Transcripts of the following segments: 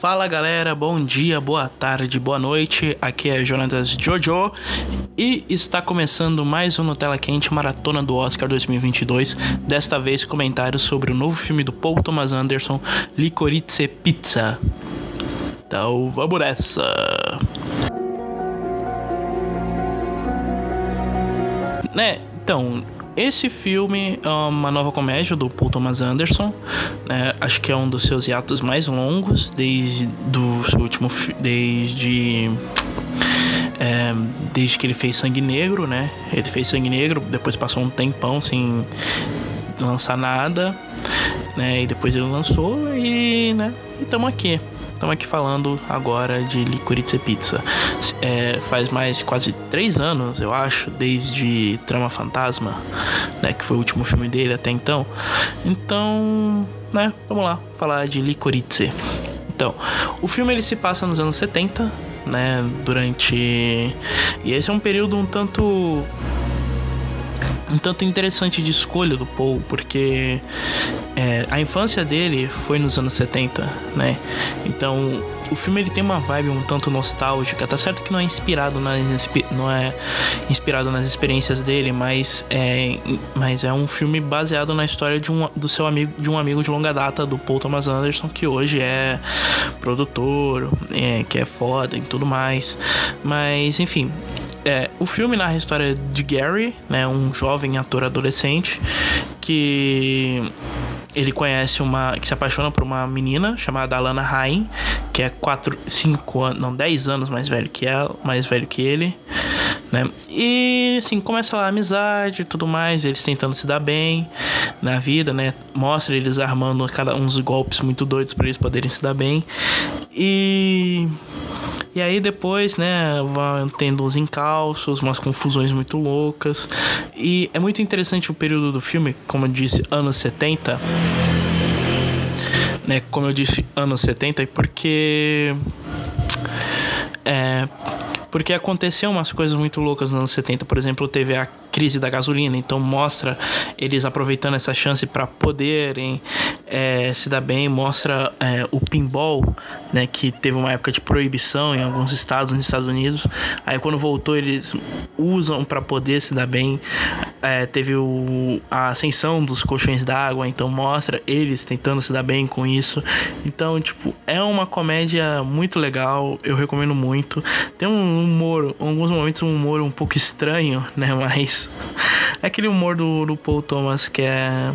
Fala galera, bom dia, boa tarde, boa noite. Aqui é Jonatas Jojo e está começando mais um Nutella Quente Maratona do Oscar 2022. Desta vez, comentários sobre o novo filme do Paul Thomas Anderson, Licorice Pizza. Então vamos nessa! Né, então, esse filme é uma nova comédia do Paul Thomas Anderson. Né? Acho que é um dos seus hiatos mais longos desde do seu último desde é, desde que ele fez Sangue Negro, né? Ele fez Sangue Negro, depois passou um tempão sem lançar nada, né? E depois ele lançou e, né? estamos aqui. Estamos aqui falando agora de Licorice Pizza. É, faz mais quase três anos, eu acho, desde Trama Fantasma, né, que foi o último filme dele até então. Então, né, vamos lá falar de Licorice. Então, o filme ele se passa nos anos 70, né, durante e esse é um período um tanto um tanto interessante de escolha do Paul, porque é, a infância dele foi nos anos 70, né? Então o filme ele tem uma vibe um tanto nostálgica, tá certo que não é inspirado nas não é inspirado nas experiências dele, mas é mas é um filme baseado na história de um do seu amigo de um amigo de longa data do Paul Thomas Anderson que hoje é produtor, é, que é foda e tudo mais. Mas enfim, é, o filme narra a história de Gary, né, um jovem ator adolescente que ele conhece uma que se apaixona por uma menina chamada Alana Rain, que é 4, 5 anos, não, 10 anos mais velho que ela, mais velho que ele, né? E assim, começa lá a amizade e tudo mais, eles tentando se dar bem na vida, né? Mostra eles armando cada uns golpes muito doidos para eles poderem se dar bem. E e aí depois, né, vai tendo os encalços, umas confusões muito loucas. E é muito interessante o período do filme, como eu disse, anos 70. Né, como eu disse, anos 70, porque é, porque aconteceu umas coisas muito loucas nos anos 70. Por exemplo, teve a crise da gasolina, então mostra eles aproveitando essa chance para poderem é, se dar bem. Mostra é, o pinball, né, que teve uma época de proibição em alguns estados nos Estados Unidos. Aí quando voltou, eles usam para poder se dar bem. É, teve o, a ascensão dos colchões d'água, então mostra eles tentando se dar bem com isso. Então, tipo, é uma comédia muito legal, eu recomendo muito. Tem um humor, em alguns momentos um humor um pouco estranho, né? Mas é aquele humor do, do Paul Thomas que é,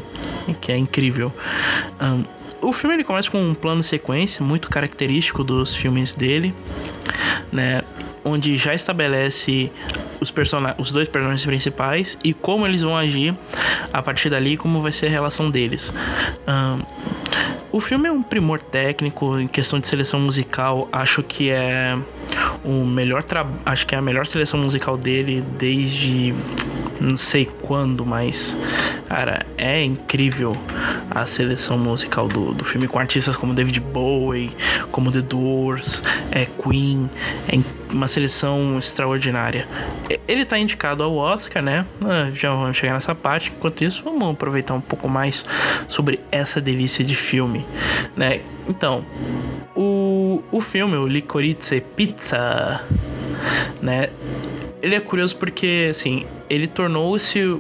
que é incrível. Um, o filme ele começa com um plano sequência muito característico dos filmes dele, né? Onde já estabelece os, os dois personagens principais e como eles vão agir a partir dali, como vai ser a relação deles. Um, o filme é um primor técnico em questão de seleção musical. Acho que é o melhor acho que é a melhor seleção musical dele desde não sei quando, mas cara, é incrível a seleção musical do, do filme com artistas como David Bowie, como The Doors, é Queen, é uma seleção extraordinária. Ele está indicado ao Oscar, né? Ah, já vamos chegar nessa parte. Enquanto isso, vamos aproveitar um pouco mais sobre essa delícia de filme, né? Então, o, filme, o Licorice Pizza, né? ele é curioso porque, assim, ele tornou-se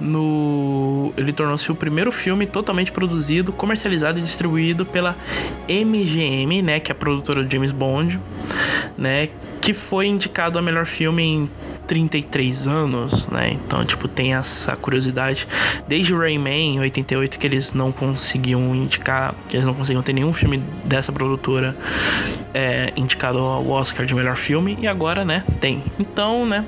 no ele tornou-se o primeiro filme totalmente produzido, comercializado e distribuído pela MGM, né, que é a produtora do James Bond, né, que foi indicado a melhor filme em 33 anos, né? Então, tipo, tem essa curiosidade. Desde Rayman, em 88, que eles não conseguiam indicar, que eles não conseguiam ter nenhum filme dessa produtora é, indicado ao Oscar de melhor filme. E agora, né, tem. Então, né...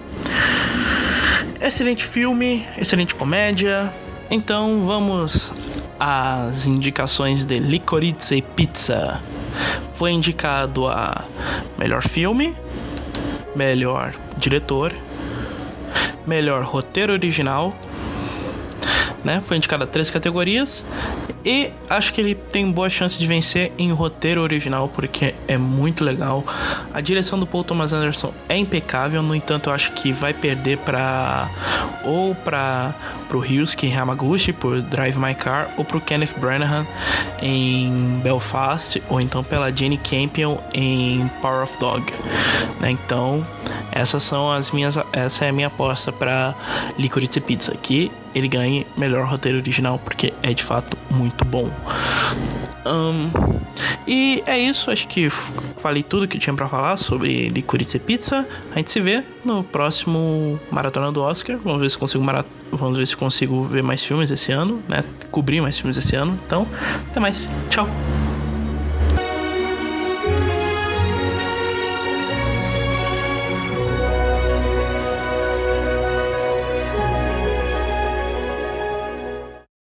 Excelente filme, excelente comédia. Então, vamos às indicações de Licorice Pizza. Foi indicado a melhor filme, melhor diretor, melhor roteiro original, né? Foi indicado a três categorias e acho que ele tem boa chance de vencer em roteiro original porque é muito legal. A direção do Paul Thomas Anderson é impecável, no entanto, eu acho que vai perder para ou para pro Ryusuke Hamaguchi por Drive My Car ou pro Kenneth Branagh em Belfast ou então pela Jenny Campion em Power of Dog, né? Então, essas são as minhas essa é a minha aposta para Licorice Pizza, que ele ganhe melhor roteiro original porque é de fato muito bom. Um, e é isso, acho que falei tudo que tinha para falar sobre Licorice Pizza. A gente se vê no próximo Maratona do Oscar. Vamos ver se consigo marat... Vamos ver se consigo ver mais filmes esse ano, né? Cobrir mais filmes esse ano. Então, até mais. Tchau.